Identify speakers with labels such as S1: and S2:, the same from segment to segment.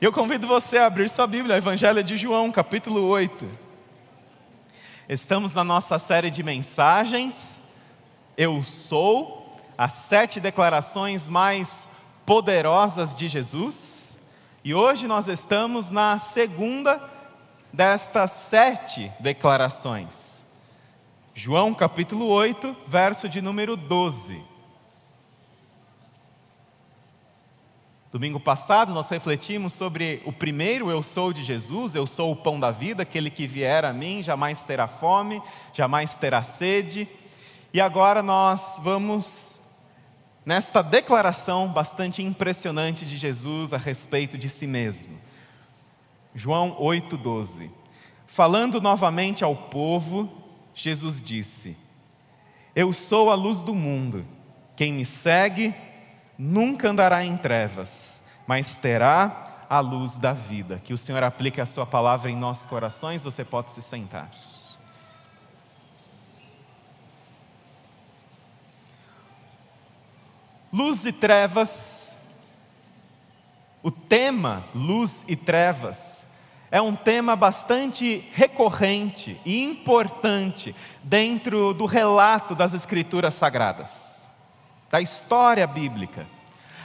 S1: Eu convido você a abrir sua Bíblia, Evangelho de João, capítulo 8. Estamos na nossa série de mensagens, Eu Sou, as sete declarações mais poderosas de Jesus. E hoje nós estamos na segunda destas sete declarações. João capítulo 8, verso de número 12. Domingo passado nós refletimos sobre o primeiro eu sou de Jesus, eu sou o pão da vida, aquele que vier a mim jamais terá fome, jamais terá sede. E agora nós vamos nesta declaração bastante impressionante de Jesus a respeito de si mesmo. João 8:12. Falando novamente ao povo, Jesus disse: Eu sou a luz do mundo. Quem me segue nunca andará em trevas, mas terá a luz da vida. Que o Senhor aplique a Sua palavra em nossos corações, você pode se sentar. Luz e trevas, o tema luz e trevas, é um tema bastante recorrente e importante dentro do relato das Escrituras Sagradas da história bíblica.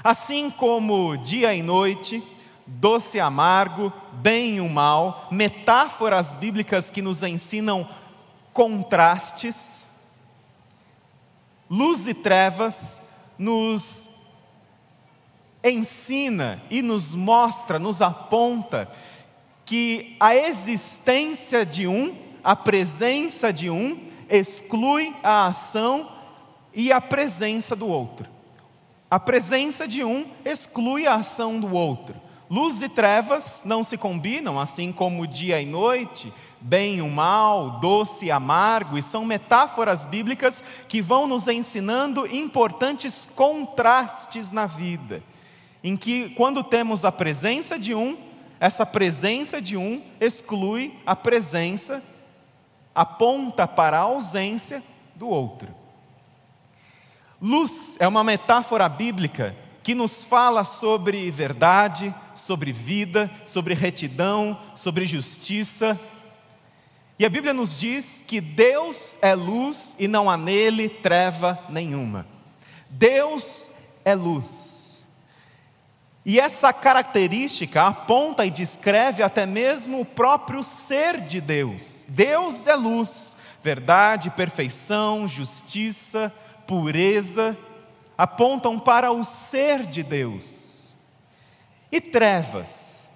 S1: Assim como dia e noite, doce e amargo, bem e mal, metáforas bíblicas que nos ensinam contrastes, luz e trevas nos ensina e nos mostra, nos aponta que a existência de um, a presença de um, exclui a ação e a presença do outro. A presença de um exclui a ação do outro. Luz e trevas não se combinam, assim como dia e noite, bem e mal, doce e amargo, e são metáforas bíblicas que vão nos ensinando importantes contrastes na vida, em que, quando temos a presença de um, essa presença de um exclui a presença, aponta para a ausência do outro. Luz é uma metáfora bíblica que nos fala sobre verdade, sobre vida, sobre retidão, sobre justiça. E a Bíblia nos diz que Deus é luz e não há nele treva nenhuma. Deus é luz. E essa característica aponta e descreve até mesmo o próprio ser de Deus. Deus é luz, verdade, perfeição, justiça, pureza, apontam para o ser de Deus. E trevas.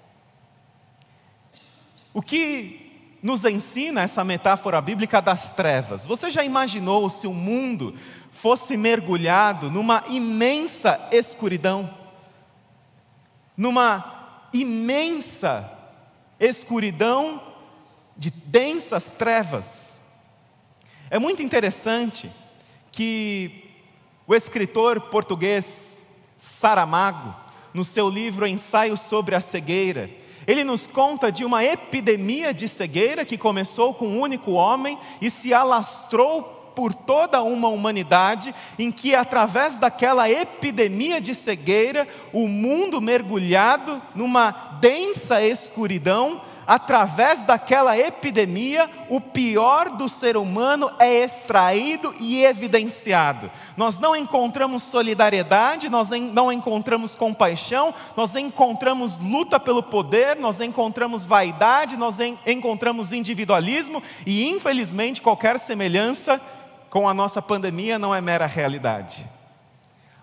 S1: O que nos ensina essa metáfora bíblica das trevas? Você já imaginou se o mundo fosse mergulhado numa imensa escuridão? Numa imensa escuridão de densas trevas. É muito interessante que o escritor português Saramago, no seu livro Ensaio sobre a Cegueira, ele nos conta de uma epidemia de cegueira que começou com um único homem e se alastrou por toda uma humanidade, em que, através daquela epidemia de cegueira, o mundo mergulhado numa densa escuridão, através daquela epidemia, o pior do ser humano é extraído e evidenciado. Nós não encontramos solidariedade, nós não encontramos compaixão, nós encontramos luta pelo poder, nós encontramos vaidade, nós encontramos individualismo e, infelizmente, qualquer semelhança com a nossa pandemia não é mera realidade.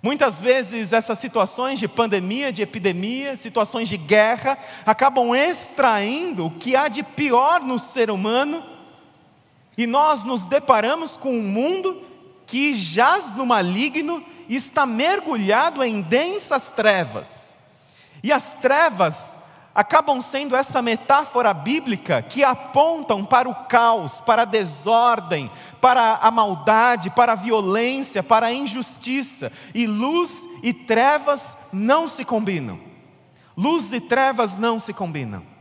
S1: Muitas vezes essas situações de pandemia, de epidemia, situações de guerra, acabam extraindo o que há de pior no ser humano, e nós nos deparamos com um mundo que jaz no maligno e está mergulhado em densas trevas. E as trevas acabam sendo essa metáfora bíblica que apontam para o caos, para a desordem, para a maldade, para a violência, para a injustiça. E luz e trevas não se combinam. Luz e trevas não se combinam.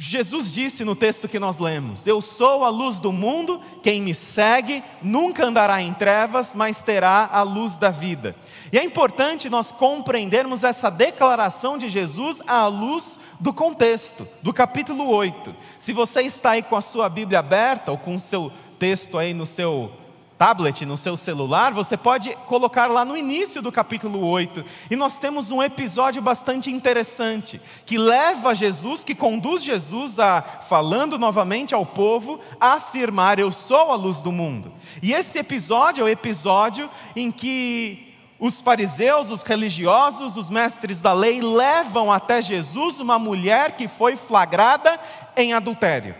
S1: Jesus disse no texto que nós lemos: Eu sou a luz do mundo, quem me segue nunca andará em trevas, mas terá a luz da vida. E é importante nós compreendermos essa declaração de Jesus à luz do contexto, do capítulo 8. Se você está aí com a sua Bíblia aberta, ou com o seu texto aí no seu tablet, no seu celular, você pode colocar lá no início do capítulo 8. E nós temos um episódio bastante interessante, que leva Jesus, que conduz Jesus a, falando novamente ao povo, a afirmar: Eu sou a luz do mundo. E esse episódio é o episódio em que os fariseus, os religiosos, os mestres da lei levam até Jesus uma mulher que foi flagrada em adultério.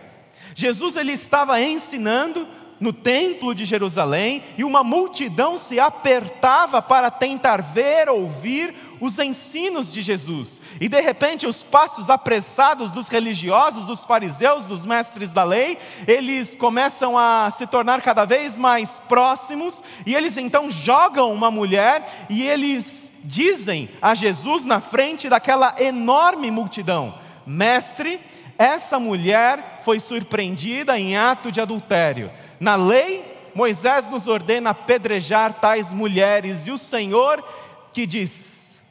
S1: Jesus ele estava ensinando no templo de Jerusalém e uma multidão se apertava para tentar ver, ouvir os ensinos de Jesus. E de repente, os passos apressados dos religiosos, dos fariseus, dos mestres da lei, eles começam a se tornar cada vez mais próximos e eles então jogam uma mulher e eles dizem a Jesus na frente daquela enorme multidão: Mestre, essa mulher foi surpreendida em ato de adultério. Na lei, Moisés nos ordena apedrejar tais mulheres, e o Senhor que diz.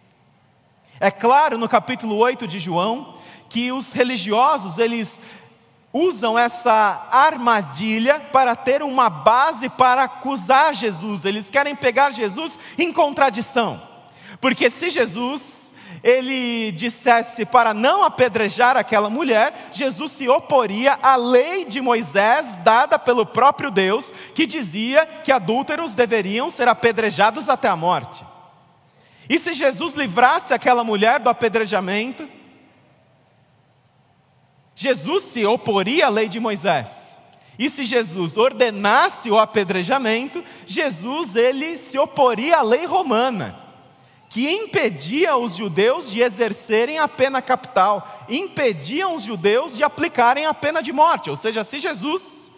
S1: É claro no capítulo 8 de João que os religiosos, eles usam essa armadilha para ter uma base para acusar Jesus. Eles querem pegar Jesus em contradição. Porque se Jesus ele dissesse para não apedrejar aquela mulher, Jesus se oporia à lei de Moisés dada pelo próprio Deus, que dizia que adúlteros deveriam ser apedrejados até a morte. E se Jesus livrasse aquela mulher do apedrejamento, Jesus se oporia à lei de Moisés. E se Jesus ordenasse o apedrejamento, Jesus ele se oporia à lei romana que impedia os judeus de exercerem a pena capital, impediam os judeus de aplicarem a pena de morte. Ou seja, se Jesus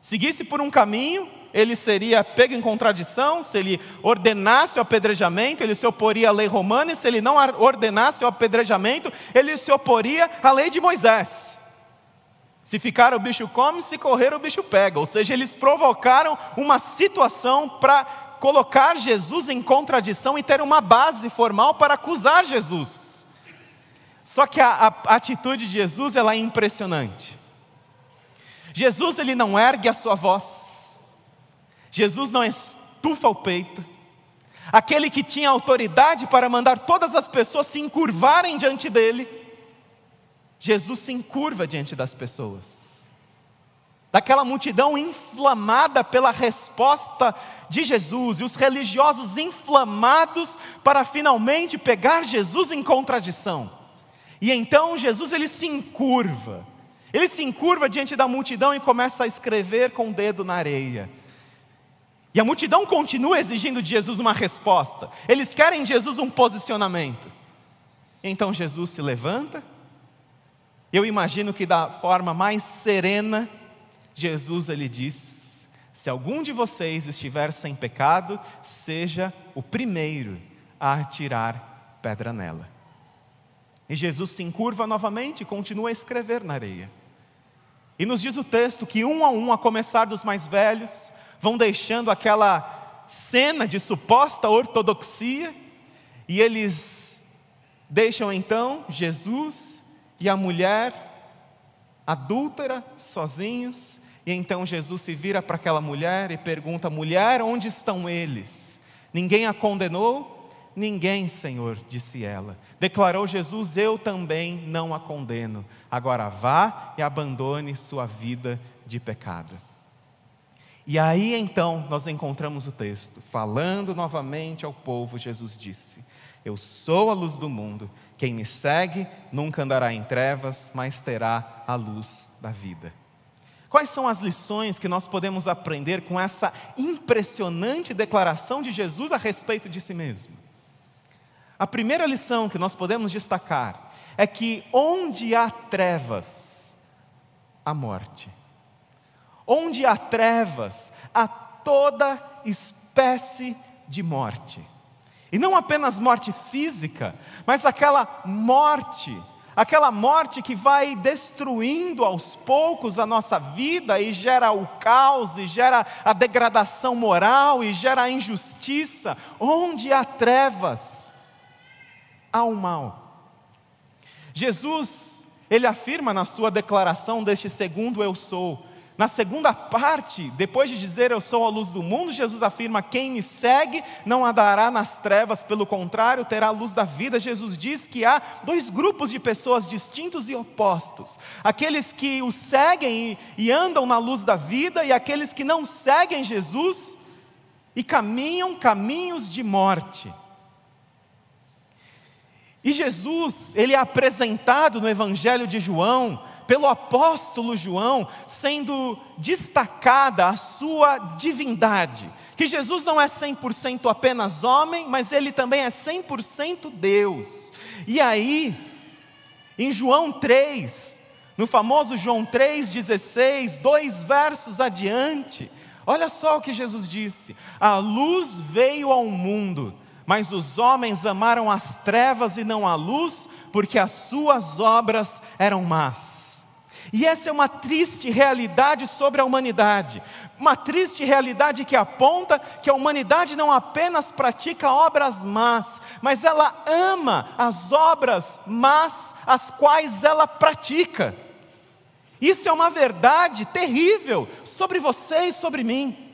S1: seguisse por um caminho, ele seria pego em contradição, se ele ordenasse o apedrejamento, ele se oporia à lei romana, e se ele não ordenasse o apedrejamento, ele se oporia à lei de Moisés. Se ficar o bicho come, se correr o bicho pega. Ou seja, eles provocaram uma situação para colocar Jesus em contradição e ter uma base formal para acusar Jesus. Só que a, a, atitude de Jesus ela é impressionante. Jesus ele não ergue a sua voz. Jesus não estufa o peito. Aquele que tinha autoridade para mandar todas as pessoas se encurvarem diante dele, Jesus se encurva diante das pessoas daquela multidão inflamada pela resposta de Jesus, e os religiosos inflamados para finalmente pegar Jesus em contradição. E então Jesus ele se encurva, ele se encurva diante da multidão e começa a escrever com o dedo na areia. E a multidão continua exigindo de Jesus uma resposta, eles querem de Jesus um posicionamento. Então Jesus se levanta, eu imagino que da forma mais serena, Jesus ele diz: Se algum de vocês estiver sem pecado, seja o primeiro a atirar pedra nela. E Jesus se encurva novamente e continua a escrever na areia. E nos diz o texto que um a um, a começar dos mais velhos, vão deixando aquela cena de suposta ortodoxia, e eles deixam então Jesus e a mulher adúltera sozinhos, e então Jesus se vira para aquela mulher e pergunta: mulher, onde estão eles? Ninguém a condenou? Ninguém, Senhor, disse ela. Declarou Jesus: Eu também não a condeno. Agora vá e abandone sua vida de pecado. E aí então nós encontramos o texto, falando novamente ao povo, Jesus disse: Eu sou a luz do mundo, quem me segue nunca andará em trevas, mas terá a luz da vida. Quais são as lições que nós podemos aprender com essa impressionante declaração de Jesus a respeito de si mesmo? A primeira lição que nós podemos destacar é que onde há trevas, há morte. Onde há trevas, há toda espécie de morte. E não apenas morte física, mas aquela morte aquela morte que vai destruindo aos poucos a nossa vida e gera o caos, e gera a degradação moral, e gera a injustiça. Onde há trevas, há o mal. Jesus, ele afirma na sua declaração deste segundo eu sou, na segunda parte, depois de dizer eu sou a luz do mundo, Jesus afirma: quem me segue não andará nas trevas, pelo contrário, terá a luz da vida. Jesus diz que há dois grupos de pessoas distintos e opostos: aqueles que o seguem e, andam na luz da vida, e aqueles que não seguem Jesus e caminham caminhos de morte. E Jesus, ele é apresentado no Evangelho de João pelo apóstolo João, sendo destacada a sua divindade. Que Jesus não é 100% apenas homem, mas ele também é 100% Deus. E aí, em João 3, no famoso João 3,16, dois versos adiante, olha só o que Jesus disse: A luz veio ao mundo mas os homens amaram as trevas e não a luz, porque as suas obras eram más. E essa é uma triste realidade sobre a humanidade, uma triste realidade que aponta que a humanidade não apenas pratica obras más, mas ela ama as obras más as quais ela pratica. Isso é uma verdade terrível sobre você e sobre mim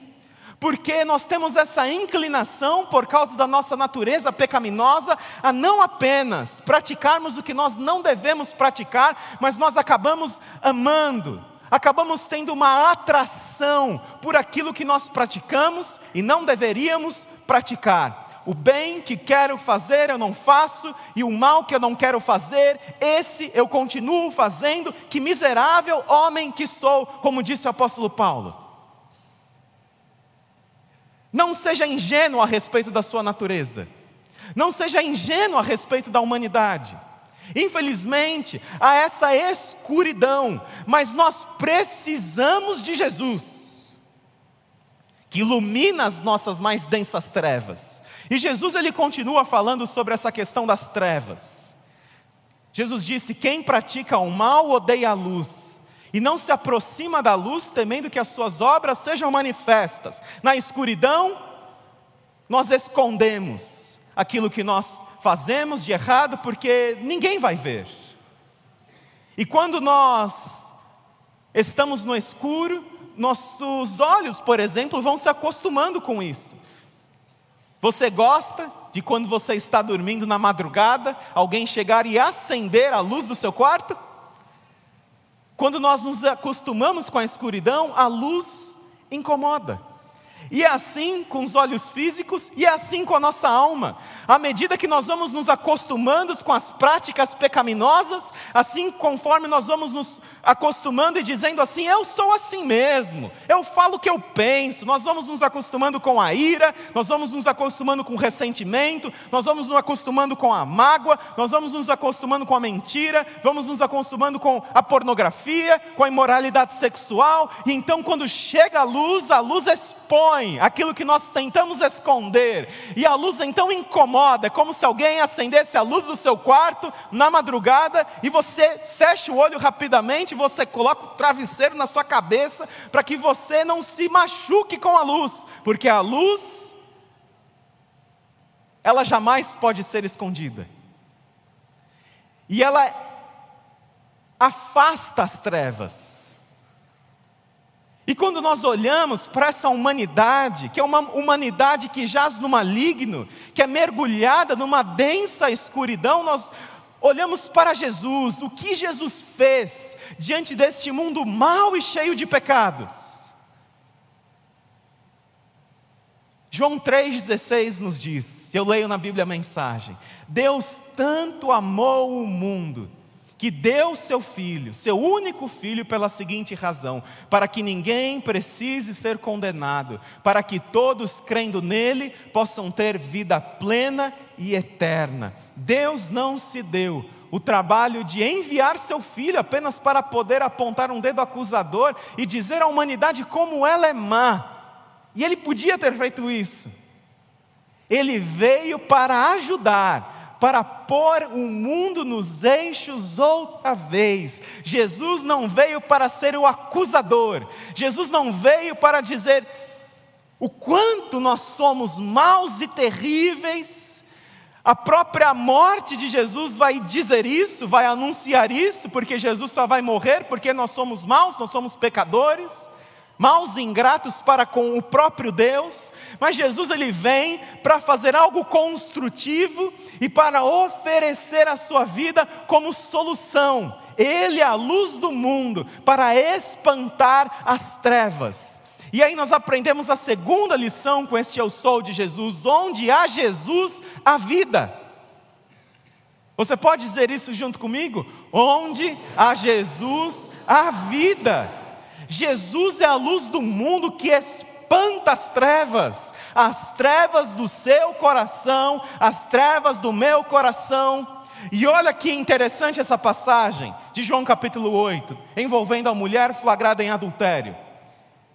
S1: porque nós temos essa inclinação, por causa da nossa natureza pecaminosa, a não apenas praticarmos o que nós não devemos praticar, mas nós acabamos amando, acabamos tendo uma atração por aquilo que nós praticamos e não deveríamos praticar. O bem que quero fazer eu não faço, e o mal que eu não quero fazer, esse eu continuo fazendo. Que miserável homem que sou, como disse o apóstolo Paulo. Não seja ingênuo a respeito da sua natureza. Não seja ingênuo a respeito da humanidade. Infelizmente, há essa escuridão, mas nós precisamos de Jesus, que ilumina as nossas mais densas trevas. E Jesus ele continua falando sobre essa questão das trevas. Jesus disse: Quem pratica o mal odeia a luz, e não se aproxima da luz, temendo que as suas obras sejam manifestas. Na escuridão, nós escondemos aquilo que nós fazemos de errado, porque ninguém vai ver. E quando nós estamos no escuro, nossos olhos, por exemplo, vão se acostumando com isso. Você gosta de quando você está dormindo na madrugada, alguém chegar e acender a luz do seu quarto? Quando nós nos acostumamos com a escuridão, a luz incomoda. E é assim com os olhos físicos e é assim com a nossa alma. À medida que nós vamos nos acostumando com as práticas pecaminosas, assim conforme nós vamos nos acostumando e dizendo assim: eu sou assim mesmo, eu falo o que eu penso, nós vamos nos acostumando com a ira, nós vamos nos acostumando com o ressentimento, nós vamos nos acostumando com a mágoa, nós vamos nos acostumando com a mentira, vamos nos acostumando com a pornografia, com a imoralidade sexual, e então quando chega a luz, a luz expõe expõe aquilo que nós tentamos esconder, e a luz então incomoda, é como se alguém acendesse a luz do seu quarto na madrugada e você fecha o olho rapidamente, você coloca o travesseiro na sua cabeça para que você não se machuque com a luz, porque a luz ela jamais pode ser escondida. E ela afasta as trevas. E quando nós olhamos para essa humanidade, que é uma humanidade que jaz no maligno, que é mergulhada numa densa escuridão, nós olhamos para Jesus, o que Jesus fez diante deste mundo mau e cheio de pecados. João 3,16 nos diz, eu leio na Bíblia a mensagem: Deus tanto amou o mundo que deu seu filho, seu único filho, pela seguinte razão: para que ninguém precise ser condenado, para que todos, crendo nele, possam ter vida plena e eterna. Deus não se deu o trabalho de enviar seu filho apenas para poder apontar um dedo acusador e dizer à humanidade como ela é má. E ele podia ter feito isso. Ele veio para ajudar para pôr o mundo nos eixos outra vez. Jesus não veio para ser o acusador, Jesus não veio para dizer o quanto nós somos maus e terríveis. A própria morte de Jesus vai dizer isso, vai anunciar isso, porque Jesus só vai morrer porque nós somos maus, nós somos pecadores maus e ingratos para com o próprio Deus, mas Jesus ele vem para fazer algo construtivo e para oferecer a sua vida como solução. Ele é a luz do mundo para espantar as trevas. E aí nós aprendemos a segunda lição com este eu sou de Jesus, onde há Jesus, a vida. Você pode dizer isso junto comigo? Onde há Jesus, a vida. Jesus é a luz do mundo que espanta as trevas, as trevas do seu coração, as trevas do meu coração. E olha que interessante essa passagem de João capítulo 8, envolvendo a mulher flagrada em adultério.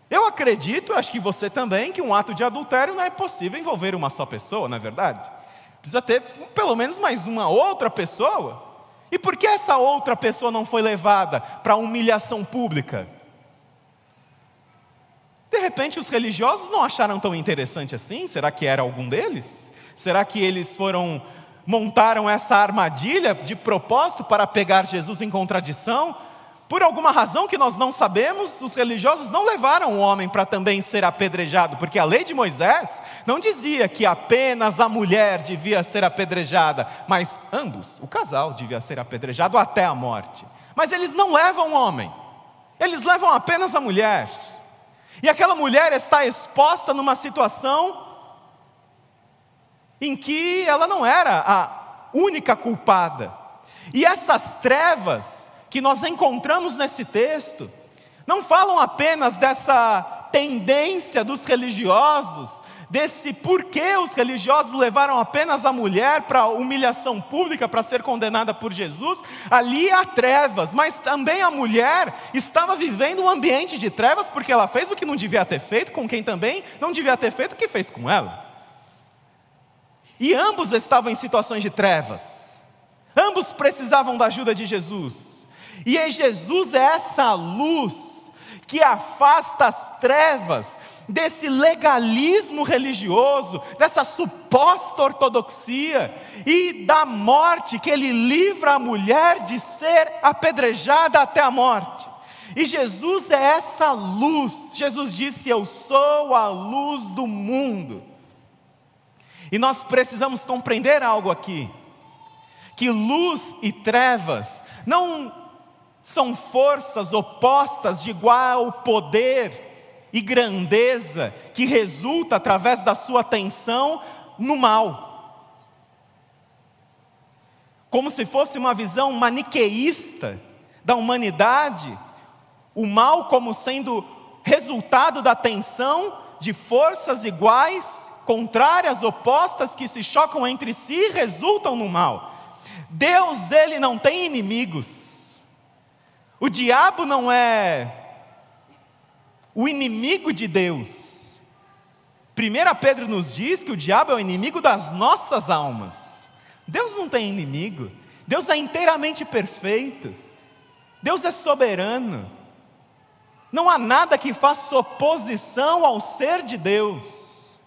S1: Eu acredito, acho que você também, que um ato de adultério não é possível envolver uma só pessoa, não é verdade? Precisa ter pelo menos mais uma outra pessoa. E por que essa outra pessoa não foi levada para a humilhação pública? De repente, os religiosos não acharam tão interessante assim? Será que era algum deles? Será que eles foram montaram essa armadilha de propósito para pegar Jesus em contradição? Por alguma razão que nós não sabemos, os religiosos não levaram o homem para também ser apedrejado, porque a lei de Moisés não dizia que apenas a mulher devia ser apedrejada, mas ambos, o casal, devia ser apedrejado até a morte. Mas eles não levam o homem, eles levam apenas a mulher. E aquela mulher está exposta numa situação em que ela não era a única culpada. E essas trevas que nós encontramos nesse texto não falam apenas dessa tendência dos religiosos desse porquê os religiosos levaram apenas a mulher para humilhação pública para ser condenada por Jesus, ali há trevas, mas também a mulher estava vivendo um ambiente de trevas porque ela fez o que não devia ter feito com quem também não devia ter feito o que fez com ela. E ambos estavam em situações de trevas. Ambos precisavam da ajuda de Jesus. E em Jesus é essa luz que afasta as trevas desse legalismo religioso, dessa suposta ortodoxia e da morte que ele livra a mulher de ser apedrejada até a morte. E Jesus é essa luz. Jesus disse: Eu sou a luz do mundo. E nós precisamos compreender algo aqui: que luz e trevas não são forças opostas de igual poder e grandeza que resulta através da sua atenção no mal. Como se fosse uma visão maniqueísta da humanidade, o mal como sendo resultado da tensão de forças iguais, contrárias, opostas, que se chocam entre si e resultam no mal. Deus, ele não tem inimigos. O diabo não é o inimigo de Deus. 1 Pedro nos diz que o diabo é o inimigo das nossas almas. Deus não tem inimigo. Deus é inteiramente perfeito. Deus é soberano. Não há nada que faça oposição ao ser de Deus.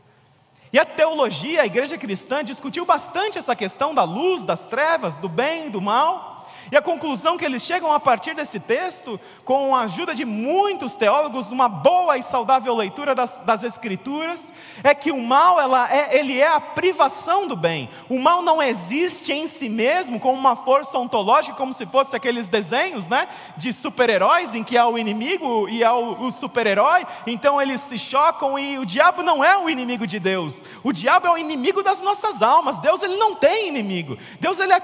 S1: E a teologia, a igreja cristã, discutiu bastante essa questão da luz, das trevas, do bem e do mal. E a conclusão que eles chegam a partir desse texto, com a ajuda de muitos teólogos, uma boa e saudável leitura das, das Escrituras, é que o mal ela é, ele é a privação do bem. O mal não existe em si mesmo como uma força ontológica, como se fosse aqueles desenhos né, de super-heróis, em que há o inimigo e há o, o super-herói, então eles se chocam e o diabo não é o inimigo de Deus. O diabo é o inimigo das nossas almas. Deus ele não tem inimigo. Deus ele é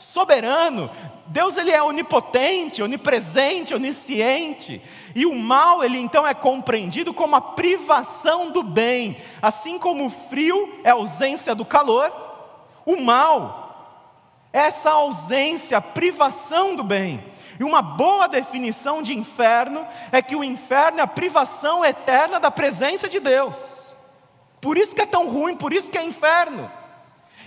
S1: soberano. Deus ele é onipotente, onipresente, onisciente. E o mal, ele então é compreendido como a privação do bem, assim como o frio é a ausência do calor, o mal essa ausência, a privação do bem. E uma boa definição de inferno é que o inferno é a privação eterna da presença de Deus. Por isso que é tão ruim, por isso que é inferno.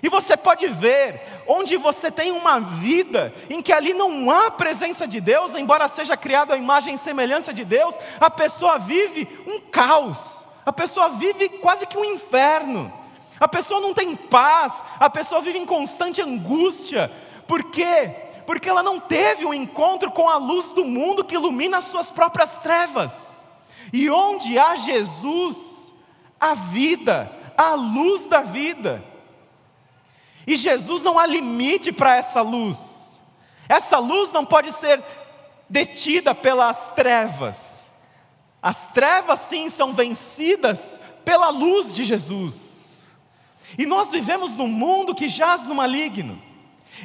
S1: E você pode ver onde você tem uma vida em que ali não há presença de Deus, embora seja criado a imagem e semelhança de Deus, a pessoa vive um caos, a pessoa vive quase que um inferno, a pessoa não tem paz, a pessoa vive em constante angústia, por quê? Porque ela não teve um encontro com a luz do mundo que ilumina as suas próprias trevas, e onde há Jesus, a vida, a luz da vida. E Jesus não há limite para essa luz. Essa luz não pode ser detida pelas trevas. As trevas, sim, são vencidas pela luz de Jesus. E nós vivemos num mundo que jaz no maligno.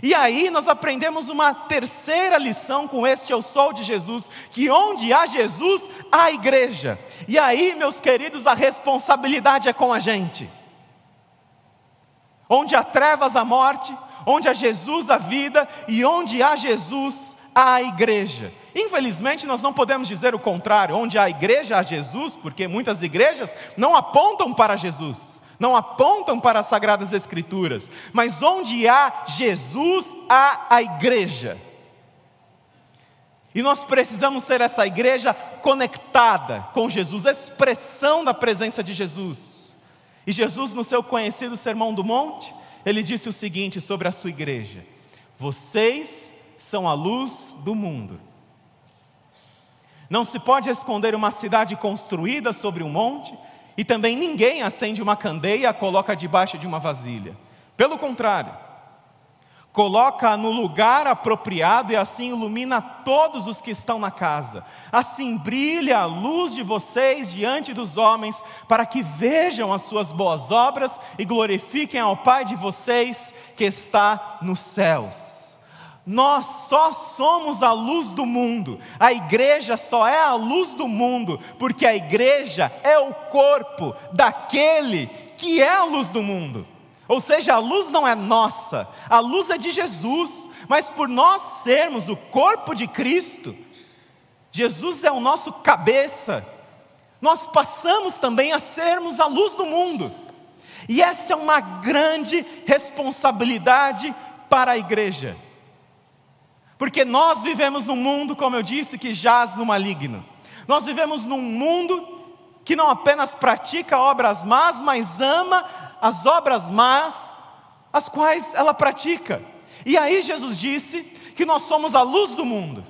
S1: E aí nós aprendemos uma terceira lição com este Eu Sou de Jesus, que onde há Jesus, há igreja. E aí, meus queridos, a responsabilidade é com a gente. Onde há trevas, a morte, onde há Jesus, a vida, e onde há Jesus, há a igreja. Infelizmente, nós não podemos dizer o contrário, onde há igreja, há Jesus, porque muitas igrejas não apontam para Jesus, não apontam para as Sagradas Escrituras, mas onde há Jesus, há a igreja. E nós precisamos ser essa igreja conectada com Jesus, expressão da presença de Jesus. E Jesus, no seu conhecido Sermão do Monte, ele disse o seguinte sobre a sua igreja: Vocês são a luz do mundo. Não se pode esconder uma cidade construída sobre um monte, e também ninguém acende uma candeia a coloca debaixo de uma vasilha. Pelo contrário, coloca no lugar apropriado e assim ilumina todos os que estão na casa. Assim brilha a luz de vocês diante dos homens, para que vejam as suas boas obras e glorifiquem ao Pai de vocês que está nos céus. Nós só somos a luz do mundo, a igreja só é a luz do mundo, porque a igreja é o corpo daquele que é a luz do mundo. Ou seja, a luz não é nossa, a luz é de Jesus, mas por nós sermos o corpo de Cristo, Jesus é o nosso cabeça, nós passamos também a sermos a luz do mundo, e essa é uma grande responsabilidade para a igreja, porque nós vivemos num mundo, como eu disse, que jaz no maligno, nós vivemos num mundo que não apenas pratica obras más, mas ama as obras más, as quais ela pratica. E aí Jesus disse que nós somos a luz do mundo.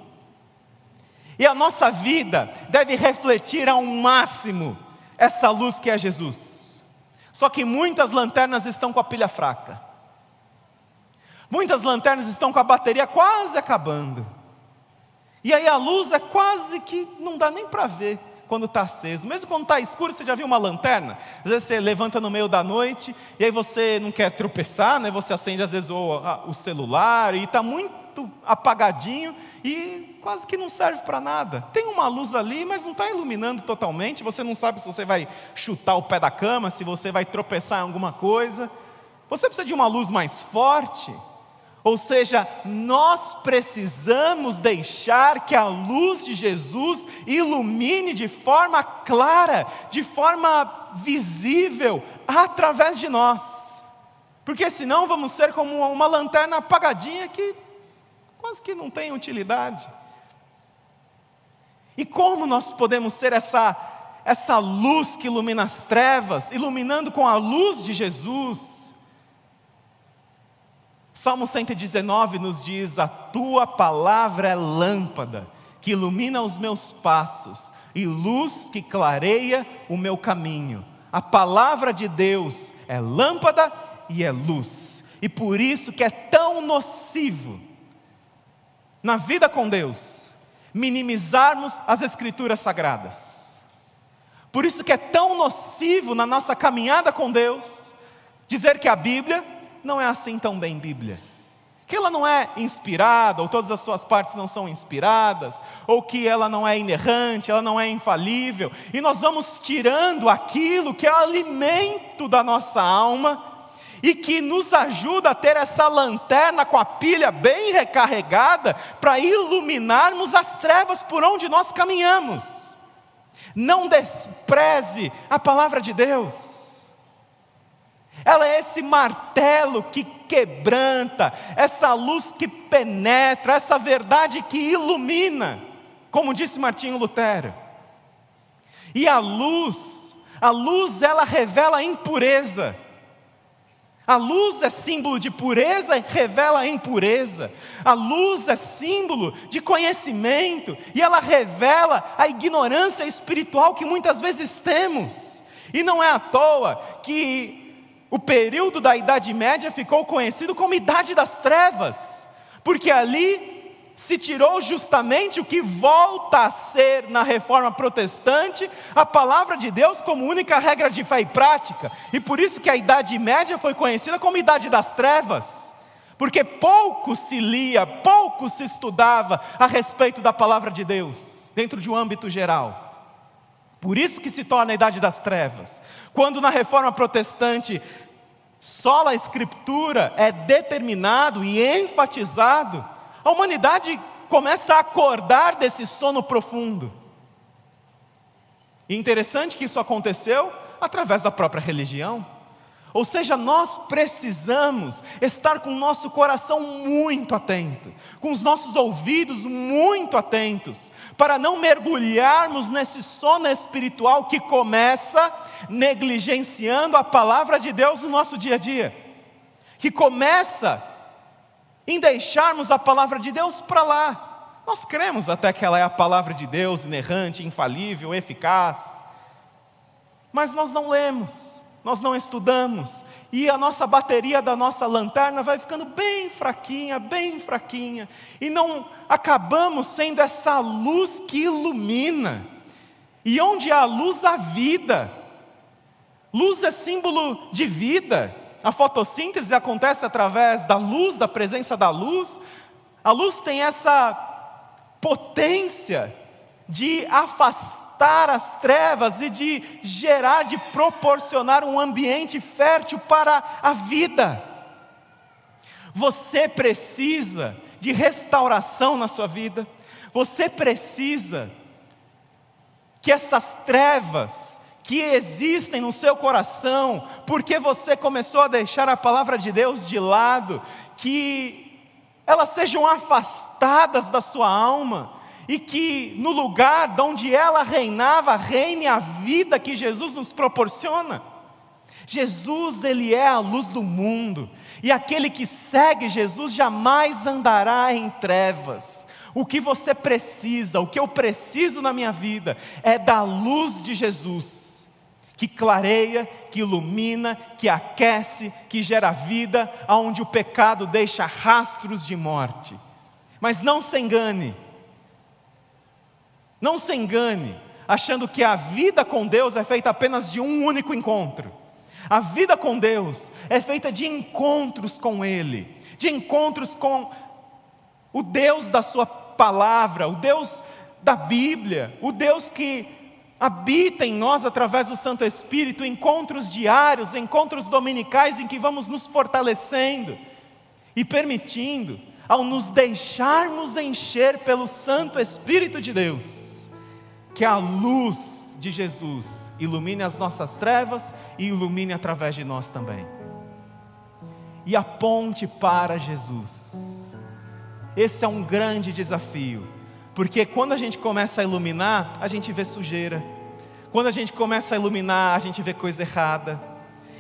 S1: E a nossa vida deve refletir ao máximo essa luz que é Jesus. Só que muitas lanternas estão com a pilha fraca. Muitas lanternas estão com a bateria quase acabando. E aí a luz é quase que não dá nem para ver quando está aceso. Mesmo quando está escuro, você já viu uma lanterna? Às vezes você levanta no meio da noite e aí você não quer tropeçar, né? você acende às vezes o, o celular e está muito apagadinho e quase que não serve para nada. Tem uma luz ali, mas não está iluminando totalmente. Você não sabe se você vai chutar o pé da cama, se você vai tropeçar em alguma coisa. Você precisa de uma luz mais forte. Ou seja, nós precisamos deixar que a luz de Jesus ilumine de forma clara, de forma visível, através de nós. Porque senão vamos ser como uma lanterna apagadinha que quase que não tem utilidade. E como nós podemos ser essa, essa luz que ilumina as trevas, iluminando com a luz de Jesus? Salmo 119 nos diz: A tua palavra é lâmpada que ilumina os meus passos e luz que clareia o meu caminho. A palavra de Deus é lâmpada e é luz. E por isso que é tão nocivo na vida com Deus minimizarmos as escrituras sagradas. Por isso que é tão nocivo na nossa caminhada com Deus dizer que a Bíblia não é assim tão bem Bíblia. Que ela não é inspirada, ou todas as suas partes não são inspiradas, ou que ela não é inerrante, ela não é infalível, e nós vamos tirando aquilo que é o alimento da nossa alma e que nos ajuda a ter essa lanterna com a pilha bem recarregada para iluminarmos as trevas por onde nós caminhamos. Não despreze a palavra de Deus. Ela é esse martelo que quebranta, essa luz que penetra, essa verdade que ilumina, como disse Martinho Lutero. E a luz, a luz ela revela a impureza. A luz é símbolo de pureza e revela a impureza. A luz é símbolo de conhecimento e ela revela a ignorância espiritual que muitas vezes temos. E não é à toa que o período da Idade Média ficou conhecido como Idade das Trevas, porque ali se tirou justamente o que volta a ser na reforma protestante a palavra de Deus como única regra de fé e prática. E por isso que a Idade Média foi conhecida como Idade das Trevas. Porque pouco se lia, pouco se estudava a respeito da palavra de Deus, dentro de um âmbito geral. Por isso que se torna a Idade das Trevas. Quando na reforma protestante só a Escritura é determinado e enfatizado, a humanidade começa a acordar desse sono profundo. E interessante que isso aconteceu através da própria religião. Ou seja, nós precisamos estar com o nosso coração muito atento, com os nossos ouvidos muito atentos, para não mergulharmos nesse sono espiritual que começa negligenciando a palavra de Deus no nosso dia a dia, que começa em deixarmos a palavra de Deus para lá. Nós cremos até que ela é a palavra de Deus, inerrante, infalível, eficaz. Mas nós não lemos, nós não estudamos, e a nossa bateria da nossa lanterna vai ficando bem fraquinha, bem fraquinha, e não acabamos sendo essa luz que ilumina. E onde há luz, há vida. Luz é símbolo de vida. A fotossíntese acontece através da luz, da presença da luz. A luz tem essa potência de afastar as trevas e de gerar, de proporcionar um ambiente fértil para a vida. Você precisa de restauração na sua vida. Você precisa que essas trevas que existem no seu coração, porque você começou a deixar a palavra de Deus de lado, que elas sejam afastadas da sua alma, e que no lugar de onde ela reinava, reine a vida que Jesus nos proporciona. Jesus, ele é a luz do mundo, e aquele que segue Jesus jamais andará em trevas. O que você precisa, o que eu preciso na minha vida, é da luz de Jesus que clareia, que ilumina, que aquece, que gera vida, aonde o pecado deixa rastros de morte. Mas não se engane, não se engane, achando que a vida com Deus é feita apenas de um único encontro. A vida com Deus é feita de encontros com Ele, de encontros com o Deus da Sua palavra, o Deus da Bíblia, o Deus que habita em nós através do Santo Espírito, encontros diários, encontros dominicais em que vamos nos fortalecendo e permitindo, ao nos deixarmos encher pelo Santo Espírito de Deus, que a luz de Jesus ilumine as nossas trevas e ilumine através de nós também. E aponte para Jesus. Esse é um grande desafio porque quando a gente começa a iluminar, a gente vê sujeira. Quando a gente começa a iluminar, a gente vê coisa errada.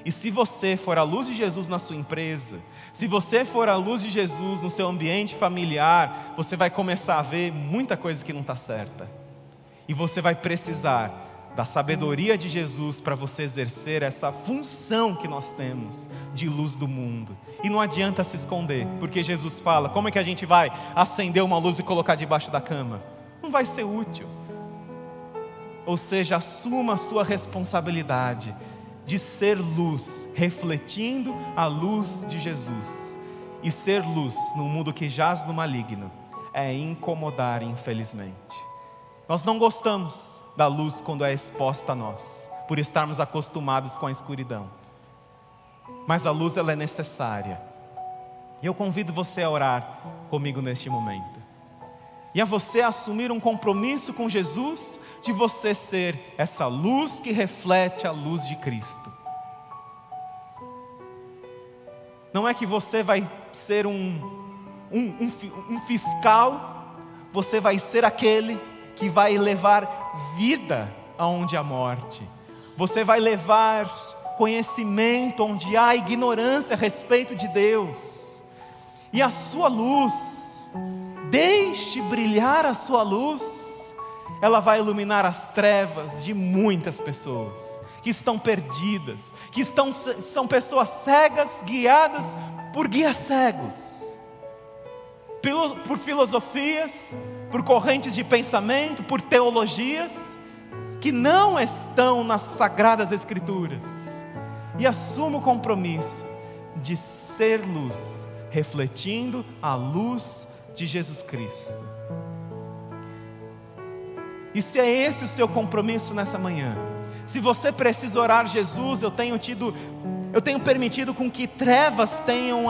S1: E se você for a luz de Jesus na sua empresa, se você for a luz de Jesus no seu ambiente familiar, você vai começar a ver muita coisa que não está certa. E você vai precisar da sabedoria de Jesus para você exercer essa função que nós temos de luz do mundo. E não adianta se esconder, porque Jesus fala: como é que a gente vai acender uma luz e colocar debaixo da cama? Não vai ser útil. Ou seja, assuma a sua responsabilidade de ser luz, refletindo a luz de Jesus. E ser luz no mundo que jaz no maligno é incomodar, infelizmente. Nós não gostamos da luz quando é exposta a nós, por estarmos acostumados com a escuridão. Mas a luz ela é necessária. E eu convido você a orar comigo neste momento. E a você assumir um compromisso com Jesus de você ser essa luz que reflete a luz de Cristo. não é que você vai ser um, um, um, um fiscal, você vai ser aquele que vai levar vida aonde há morte, você vai levar conhecimento onde há ignorância a respeito de Deus, e a sua luz, deixe brilhar a sua luz, ela vai iluminar as trevas de muitas pessoas que estão perdidas, que estão, são pessoas cegas guiadas por guias cegos, por filosofias, por correntes de pensamento, por teologias que não estão nas sagradas Escrituras. E assumo o compromisso de ser luz, refletindo a luz de Jesus Cristo. E se é esse o seu compromisso nessa manhã, se você precisa orar Jesus, eu tenho tido, eu tenho permitido com que trevas tenham,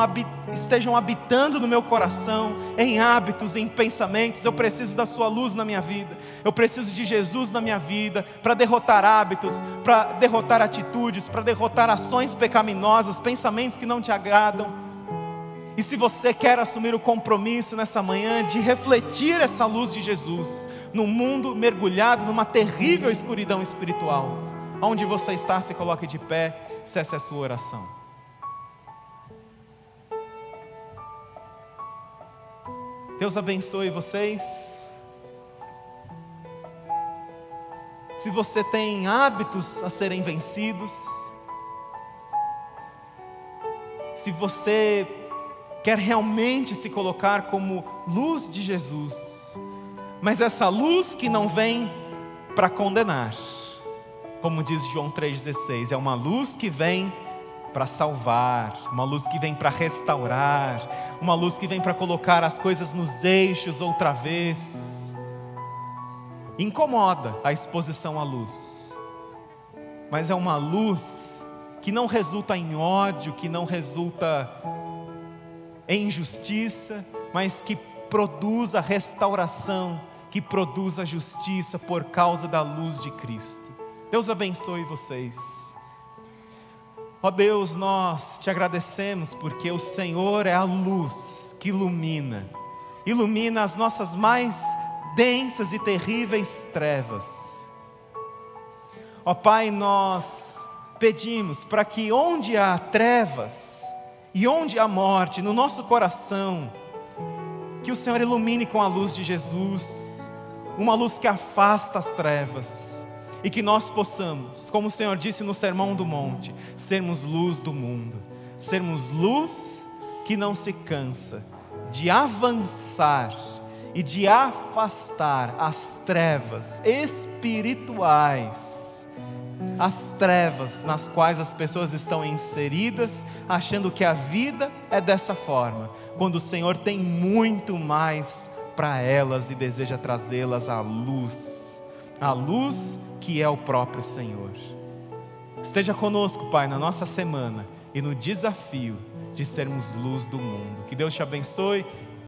S1: estejam habitando no meu coração, em hábitos, em pensamentos. Eu preciso da Sua luz na minha vida. Eu preciso de Jesus na minha vida para derrotar hábitos, para derrotar atitudes, para derrotar ações pecaminosas, pensamentos que não te agradam. E se você quer assumir o compromisso nessa manhã de refletir essa luz de Jesus no mundo mergulhado numa terrível escuridão espiritual, Onde você está, se coloque de pé, cesse a sua oração. Deus abençoe vocês. Se você tem hábitos a serem vencidos, se você quer realmente se colocar como luz de Jesus, mas essa luz que não vem para condenar, como diz João 3,16, é uma luz que vem para salvar, uma luz que vem para restaurar, uma luz que vem para colocar as coisas nos eixos outra vez. Incomoda a exposição à luz, mas é uma luz que não resulta em ódio, que não resulta em injustiça, mas que produz a restauração, que produz a justiça por causa da luz de Cristo. Deus abençoe vocês. Ó Deus, nós te agradecemos porque o Senhor é a luz que ilumina, ilumina as nossas mais densas e terríveis trevas. Ó Pai, nós pedimos para que onde há trevas e onde há morte no nosso coração, que o Senhor ilumine com a luz de Jesus, uma luz que afasta as trevas e que nós possamos, como o Senhor disse no Sermão do Monte, sermos luz do mundo, sermos luz que não se cansa de avançar e de afastar as trevas espirituais, as trevas nas quais as pessoas estão inseridas, achando que a vida é dessa forma, quando o Senhor tem muito mais para elas e deseja trazê-las à luz, à luz que é o próprio Senhor. Esteja conosco, Pai, na nossa semana e no desafio de sermos luz do mundo. Que Deus te abençoe